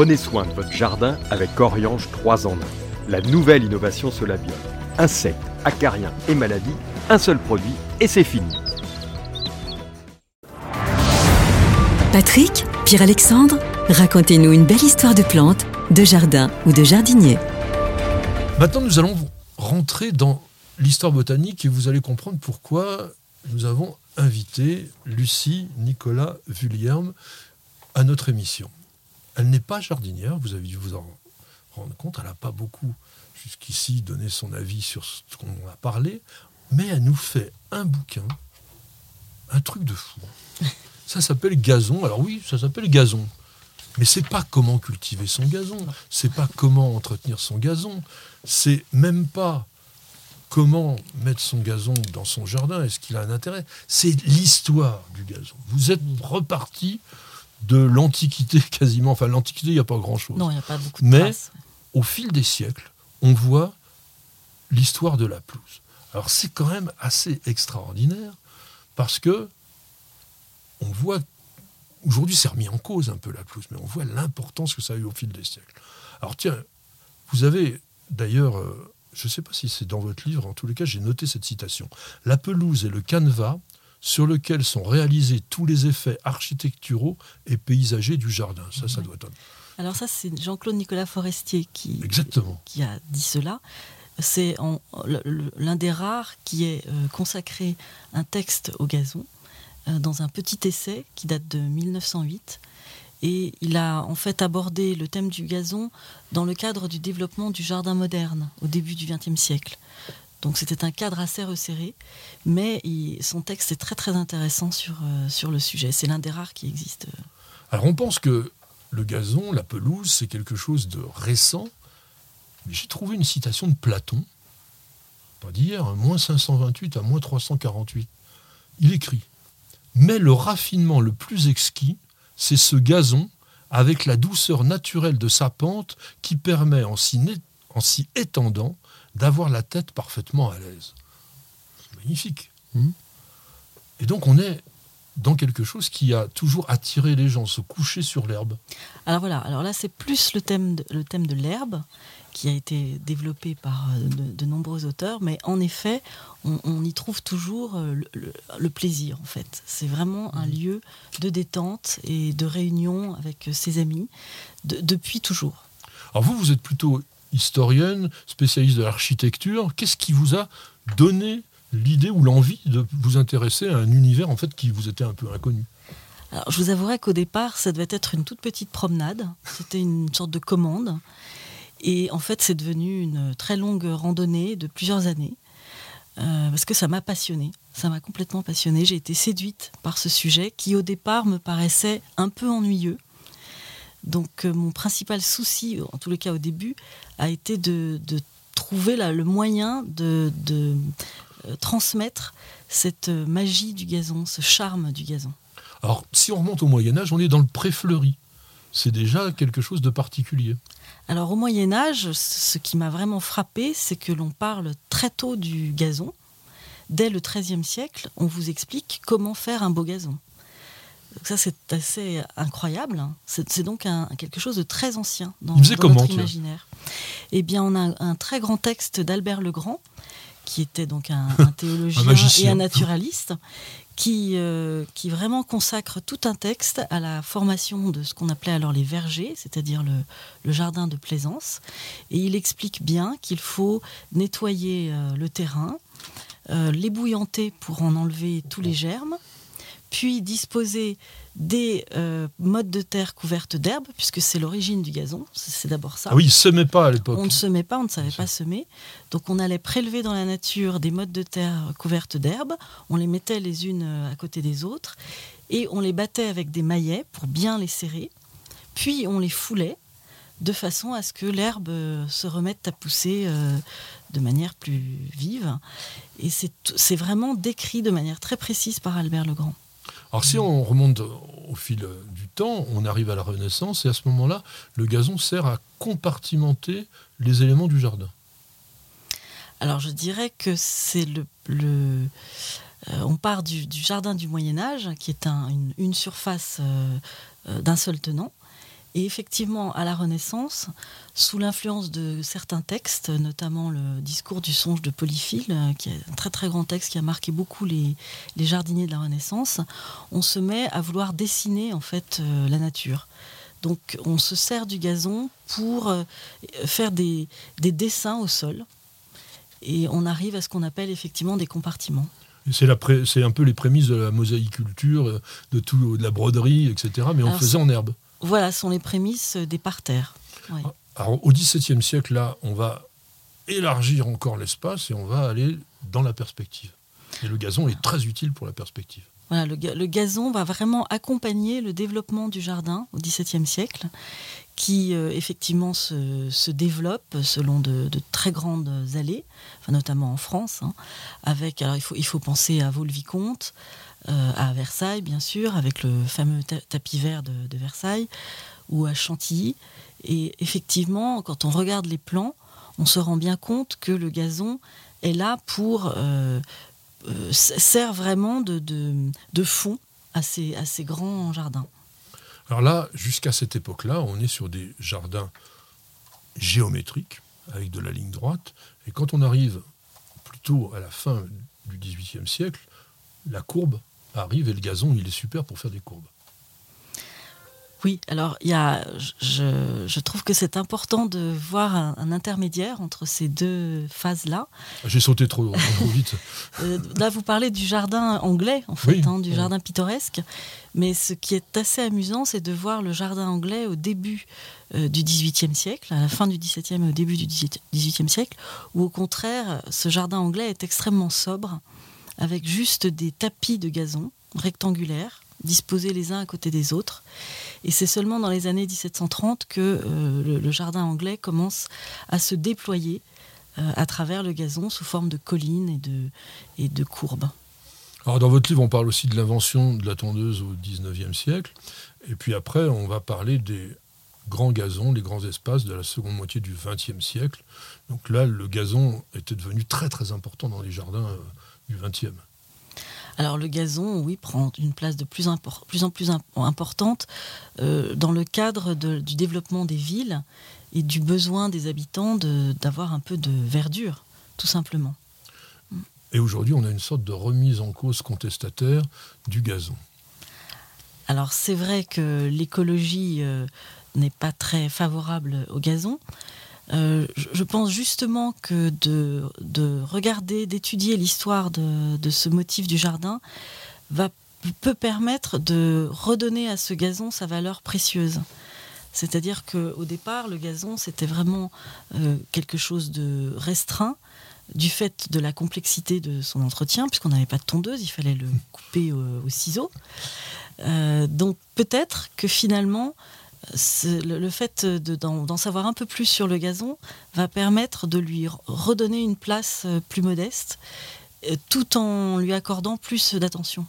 Prenez soin de votre jardin avec Oriange 3 en 1. La nouvelle innovation Solabium. Insectes, acariens et maladies, un seul produit et c'est fini. Patrick, Pierre-Alexandre, racontez-nous une belle histoire de plantes, de jardin ou de jardinier. Maintenant, nous allons rentrer dans l'histoire botanique et vous allez comprendre pourquoi nous avons invité Lucie Nicolas Vullierme à notre émission. Elle n'est pas jardinière, vous avez dû vous en rendre compte, elle n'a pas beaucoup jusqu'ici donné son avis sur ce qu'on a parlé, mais elle nous fait un bouquin, un truc de fou. Ça s'appelle Gazon. Alors oui, ça s'appelle Gazon. Mais c'est pas comment cultiver son gazon, c'est pas comment entretenir son gazon, c'est même pas comment mettre son gazon dans son jardin, est-ce qu'il a un intérêt? C'est l'histoire du gazon. Vous êtes reparti de l'Antiquité quasiment. Enfin, l'Antiquité, il n'y a pas grand-chose. Non, il n'y a pas beaucoup de Mais au fil des siècles, on voit l'histoire de la pelouse. Alors, c'est quand même assez extraordinaire parce que on voit. Aujourd'hui, c'est remis en cause un peu la pelouse, mais on voit l'importance que ça a eu au fil des siècles. Alors, tiens, vous avez d'ailleurs. Euh, je ne sais pas si c'est dans votre livre, en tous les cas, j'ai noté cette citation. La pelouse est le canevas sur lequel sont réalisés tous les effets architecturaux et paysagers du jardin. Ça, ça doit être. Alors ça, c'est Jean-Claude Nicolas Forestier qui, Exactement. qui a dit cela. C'est l'un des rares qui ait euh, consacré un texte au gazon euh, dans un petit essai qui date de 1908. Et il a en fait abordé le thème du gazon dans le cadre du développement du jardin moderne au début du XXe siècle. Donc c'était un cadre assez resserré, mais son texte est très très intéressant sur, euh, sur le sujet. C'est l'un des rares qui existe. Alors on pense que le gazon, la pelouse, c'est quelque chose de récent, mais j'ai trouvé une citation de Platon, pas d'hier, hein, moins 528 à moins 348. Il écrit Mais le raffinement le plus exquis, c'est ce gazon avec la douceur naturelle de sa pente qui permet en s'y étendant d'avoir la tête parfaitement à l'aise. Magnifique. Hmm. Et donc on est dans quelque chose qui a toujours attiré les gens, se coucher sur l'herbe. Alors voilà, alors là c'est plus le thème de, le thème de l'herbe qui a été développé par euh, de, nombreux auteurs, mais en effet, on, y trouve toujours euh, le, plaisir en fait. C'est vraiment un hmm. lieu de détente et de réunion avec euh, ses amis depuis toujours. Alors vous, vous êtes plutôt historienne, spécialiste de l'architecture. Qu'est-ce qui vous a donné l'idée ou l'envie de vous intéresser à un univers en fait qui vous était un peu inconnu? Je vous avouerai qu'au départ, ça devait être une toute petite promenade. C'était une sorte de commande. Et en fait, c'est devenu une très longue randonnée de plusieurs années. Euh, parce que ça m'a passionnée. Ça m'a complètement passionnée. J'ai été séduite par ce sujet qui, au départ, me paraissait un peu ennuyeux. Donc euh, mon principal souci, en tous les cas au début, a été de, trouver le moyen de, euh, transmettre cette magie du gazon, ce charme du gazon. Alors si on remonte au Moyen Âge, on est dans le pré-fleuri. C'est déjà quelque chose de particulier. Alors au Moyen Âge, ce qui m'a vraiment frappé, c'est que l'on parle très tôt du gazon. Dès le XIIIe siècle, on vous explique comment faire un beau gazon ça, c'est assez incroyable. C'est donc quelque chose de très ancien dans, notre imaginaire. Eh bien, on a un, très grand texte d'Albert le Grand, qui était donc un, théologien et un naturaliste, qui, euh, qui vraiment consacre tout un texte à la formation de ce qu'on appelait alors les vergers, c'est-à-dire le, jardin de plaisance. Et il explique bien qu'il faut nettoyer euh, le terrain, euh, l'ébouillanter pour en enlever tous les germes, puis disposer des euh, modes de terre couvertes d'herbe, puisque c'est l'origine du gazon, c'est d'abord ça. Ah oui, il ne semait pas à l'époque. On ne semait pas, on ne savait pas semer. Donc on allait prélever dans la nature des modes de terre couvertes d'herbe, on les mettait les unes euh, à côté des autres, et on les battait avec des maillets pour bien les serrer, puis on les foulait de façon à ce que l'herbe euh, se remette à pousser de manière plus vive. Et c'est vraiment décrit de manière très précise par Albert Legrand. Alors si on remonte au fil du temps, on arrive à la Renaissance et à ce moment-là, le gazon sert à compartimenter les éléments du jardin. Alors je dirais que c'est le, euh, on part du, jardin du Moyen Âge, qui est une, surface euh, euh, d'un seul tenant, Et effectivement, à la Renaissance, sous l'influence de certains textes, notamment le discours du songe de Polyphile, euh, qui est un très très grand texte qui a marqué beaucoup les, jardiniers de la Renaissance, on se met à vouloir dessiner en fait euh, la nature. Donc on se sert du gazon pour euh, faire des, dessins au sol. Et on arrive à ce qu'on appelle effectivement des compartiments. C'est un peu les prémices de la mosaïculture, de, tout, de la broderie, etc. Mais on faisait en herbe. Voilà, sont les prémices des parterres. Alors, au XVIIe siècle, là, on va élargir encore l'espace et on va aller dans la perspective. Et le gazon est très utile pour la perspective. Voilà, le, gazon va vraiment accompagner le développement du jardin au XVIIe siècle, qui euh, effectivement se, développe selon de, très grandes allées, enfin, notamment en France. Hein, avec, alors il faut, il faut penser à Vaux-le-Vicomte, euh, à Versailles, bien sûr, avec le fameux tapis vert de, Versailles, ou à Chantilly. Et effectivement, quand on regarde les plans, on se rend bien compte que le gazon est là pour euh, euh, sert vraiment de, de, fond à ces, à ces grands jardins. Alors là, jusqu'à cette époque-là, on est sur des jardins géométriques avec de la ligne droite. Et quand on arrive plutôt à la fin du XVIIIe siècle, la courbe arrive et le gazon, il est super pour faire des courbes. Oui, alors il y a, je, trouve que c'est important de voir un, intermédiaire entre ces deux phases-là. J'ai sauté trop, vite. Euh, là, vous parlez du jardin anglais, en fait, hein, du jardin pittoresque. Mais ce qui est assez amusant, c'est de voir le jardin anglais au début euh, du XVIIIe siècle, à la fin du XVIIe et au début du XVIIIe siècle, où au contraire, ce jardin anglais est extrêmement sobre avec juste des tapis de gazon rectangulaires disposés les uns à côté des autres. Et c'est seulement dans les années 1730 que euh, le, jardin anglais commence à se déployer euh, à travers le gazon sous forme de collines et de, courbes. Alors dans votre livre, on parle aussi de l'invention de la tondeuse au 19e siècle. Et puis après, on va parler des grands gazons, les grands espaces de la seconde moitié du 20e siècle. Donc là, le gazon était devenu très très important dans les jardins euh, du 20e. Alors le gazon, oui, prend une place de plus, en plus importante euh, dans le cadre du développement des villes et du besoin des habitants d'avoir un peu de verdure, tout simplement. Et aujourd'hui, on a une sorte de remise en cause contestataire du gazon. Alors c'est vrai que l'écologie euh, n'est pas très favorable au gazon. Euh, je pense justement que de, regarder, d'étudier l'histoire de, ce motif du jardin va, peut permettre de redonner à ce gazon sa valeur précieuse. C'est-à-dire qu'au départ, le gazon, c'était vraiment euh, quelque chose de restreint du fait de la complexité de son entretien, puisqu'on n'avait pas de tondeuse, il fallait le couper au, ciseau. Euh, donc peut-être que finalement, le, fait d'en savoir un peu plus sur le gazon va permettre de lui redonner une place euh, plus modeste, euh, tout en lui accordant plus d'attention.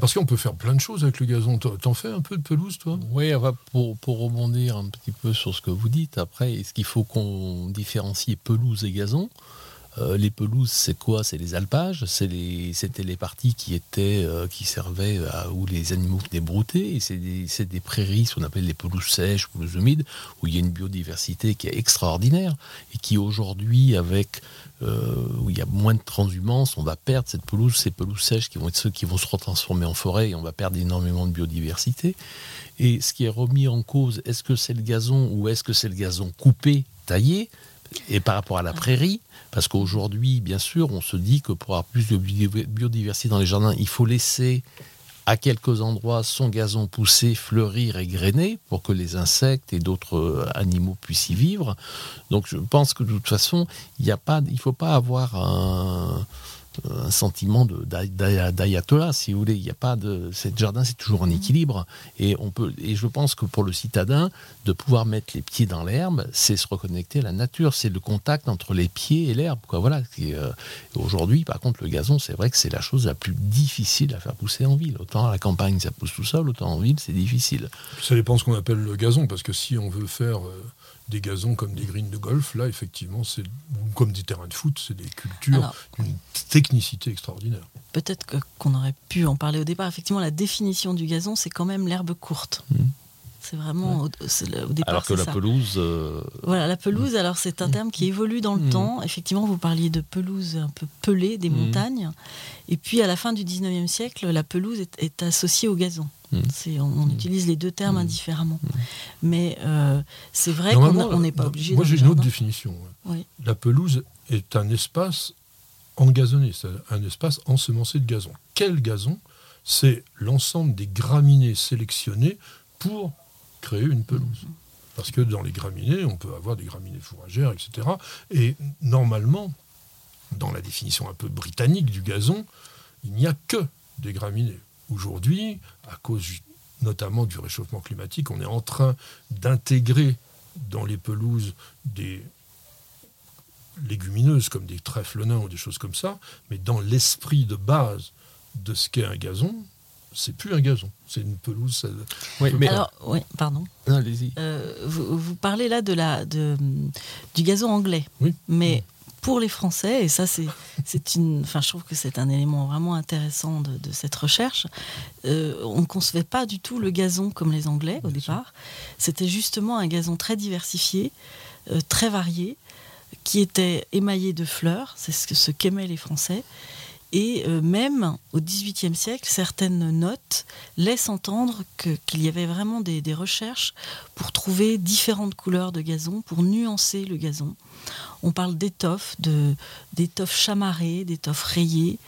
Parce qu'on peut faire plein de choses avec le gazon. T'en fais un peu de pelouse, toi? Oui, pour, pour rebondir un petit peu sur ce que vous dites, après, est-ce qu'il faut qu'on différencie pelouse et gazon? Euh, les pelouses, c'est quoi? C'est les alpages? C'était les, parties qui étaient, euh, qui servaient à, où les animaux venaient brouter? C'est des, prairies, ce qu'on appelle les pelouses sèches, pelouses humides, où il y a une biodiversité qui est extraordinaire et qui aujourd'hui, avec euh, où il y a moins de transhumance, on va perdre cette pelouse, ces pelouses sèches qui vont être ceux qui vont se retransformer en forêt et on va perdre énormément de biodiversité. Et ce qui est remis en cause, est-ce que c'est le gazon ou est-ce que c'est le gazon coupé, taillé? Et par rapport à la prairie, parce qu'aujourd'hui, bien sûr, on se dit que pour avoir plus de biodiversité dans les jardins, il faut laisser à quelques endroits son gazon pousser, fleurir et grainer pour que les insectes et d'autres euh, animaux puissent y vivre. Donc je pense que de toute façon, il ne faut pas avoir un, un sentiment d'ayatollah, si vous voulez. Il n'y a pas de. Cette jardin, c'est toujours en équilibre. Et, on peut, et je pense que pour le citadin, de pouvoir mettre les pieds dans l'herbe, c'est se reconnecter à la nature. C'est le contact entre les pieds et l'herbe. Voilà. Euh, aujourd'hui, par contre, le gazon, c'est vrai que c'est la chose la plus difficile à faire pousser en ville. Autant à la campagne, ça pousse tout seul, autant en ville, c'est difficile. Ça dépend ce qu'on appelle le gazon, parce que si on veut faire. Euh, des gazons comme des greens de golf, là, effectivement, c'est comme des terrains de foot, c'est des cultures d'une technicité extraordinaire. Peut-être qu'on aurait pu en parler au départ. Effectivement, la définition du gazon, c'est quand même l'herbe courte. Mmh. C'est vraiment au, au départ. Alors que la ça. pelouse. euh, Voilà, la pelouse, alors c'est un terme qui évolue dans le Mm. temps. Effectivement, vous parliez de pelouse un peu pelée des Mm. montagnes. Et puis, à la fin du 19e siècle, la pelouse est, est associée au gazon. On, on utilise les deux termes Mm. indifféremment. Mais euh, c'est vrai qu'on n'est pas obligé Moi, dans j'ai une autre définition. ouais. Oui. La pelouse est un espace engazonné, c'est un espace ensemencé de gazon. Quel gazon C'est l'ensemble des graminées sélectionnées pour créer une pelouse. Parce que dans les graminées, on peut avoir des graminées fourragères, etc. Et normalement, dans la définition un peu britannique du gazon, il n'y a que des graminées. Aujourd'hui, à cause notamment du réchauffement climatique, on est en train d'intégrer dans les pelouses des légumineuses comme des trèfles nains ou des choses comme ça, mais dans l'esprit de base de ce qu'est un gazon, c'est plus un gazon, c'est une pelouse. ça- Oui, mais. Alors, oui, pardon. Non, allez-y. Euh, vous, vous parlez là de la, de, du gazon anglais. Oui. Mais pour les Français, et ça c'est, c'est une, enfin je trouve que c'est un élément vraiment intéressant de, de cette recherche, euh, on ne concevait pas du tout le gazon comme les Anglais au Bien sûr. départ. C'était justement un gazon très diversifié, euh, très varié, qui était émaillé de fleurs, c'est ce ce qu'aimaient les Français. Et euh, même au XVIIIe siècle, certaines notes laissent entendre qu'il y avait vraiment des, recherches pour trouver différentes couleurs de gazon, pour nuancer le gazon. On parle d'étoffes, d'étoffes chamarrées, d'étoffes rayées,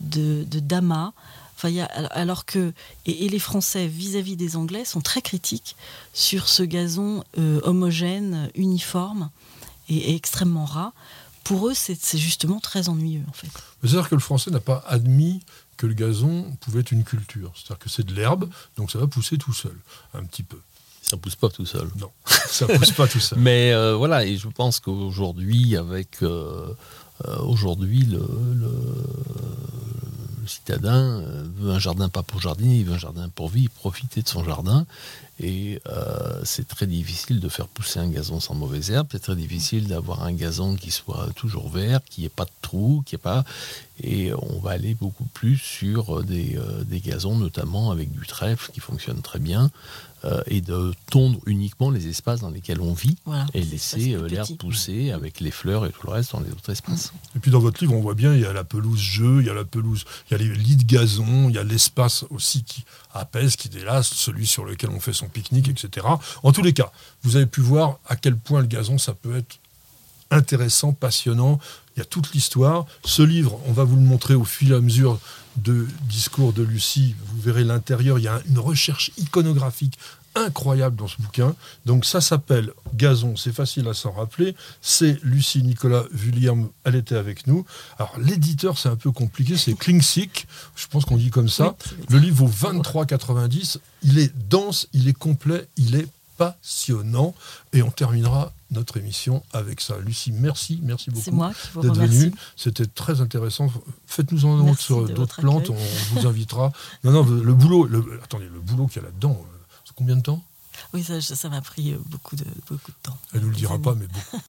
de, damas. Enfin, alors que et, et les Français vis-à-vis des Anglais sont très critiques sur ce gazon euh, homogène, uniforme et, et extrêmement ras. Pour eux, c'est, justement très ennuyeux en fait. C'est-à-dire que le français n'a pas admis que le gazon pouvait être une culture. C'est-à-dire que c'est de l'herbe, donc ça va pousser tout seul, un petit peu. Ça pousse pas tout seul. Non, ça pousse pas tout seul. Mais euh, voilà, et je pense qu'aujourd'hui, avec euh, euh, aujourd'hui le, le- le citadin veut un jardin pas pour jardiner, il veut un jardin pour vivre, profiter de son jardin. Et euh, c'est très difficile de faire pousser un gazon sans mauvaise herbe. C'est très difficile d'avoir un gazon qui soit toujours vert, qui n'ait pas de trous, qui ait pas. Et on va aller beaucoup plus sur des, euh, des gazons, notamment avec du trèfle qui fonctionne très bien, euh, et de tondre uniquement les espaces dans lesquels on vit Voilà. et laisser euh, l'herbe pousser avec les fleurs et tout le reste dans les autres espaces. Et puis dans votre livre, on voit bien, il y a la pelouse jeu, il y a la pelouse, il y a les lits de gazon, il y a l'espace aussi qui apaise, qui délasse, celui sur lequel on fait son pique-nique, etc. En tous les cas, vous avez pu voir à quel point le gazon, ça peut être intéressant, passionnant. Il y a toute l'histoire. Ce livre, on va vous le montrer au fil à mesure de discours de Lucie. Vous verrez l'intérieur. Il y a une recherche iconographique incroyable dans ce bouquin. Donc ça s'appelle Gazon, c'est facile à s'en rappeler. C'est Lucie Nicolas Vulliam, elle était avec nous. Alors l'éditeur, c'est un peu compliqué, c'est Klingsik, je pense qu'on dit comme ça. Le livre vaut 23,90. Il est dense, il est complet, il est passionnant. Et on terminera notre émission avec ça. Lucie, merci, merci beaucoup d'être remercie. venu. C'était très intéressant. Faites-nous en autre sur d'autres plantes. accueil. On vous invitera. Non, non, le boulot. Le, attendez, le boulot qu'il y a là-dedans. Combien de temps? Oui, ça ça m'a pris euh, beaucoup de, beaucoup de temps. Elle nous le dira pas, mais beaucoup.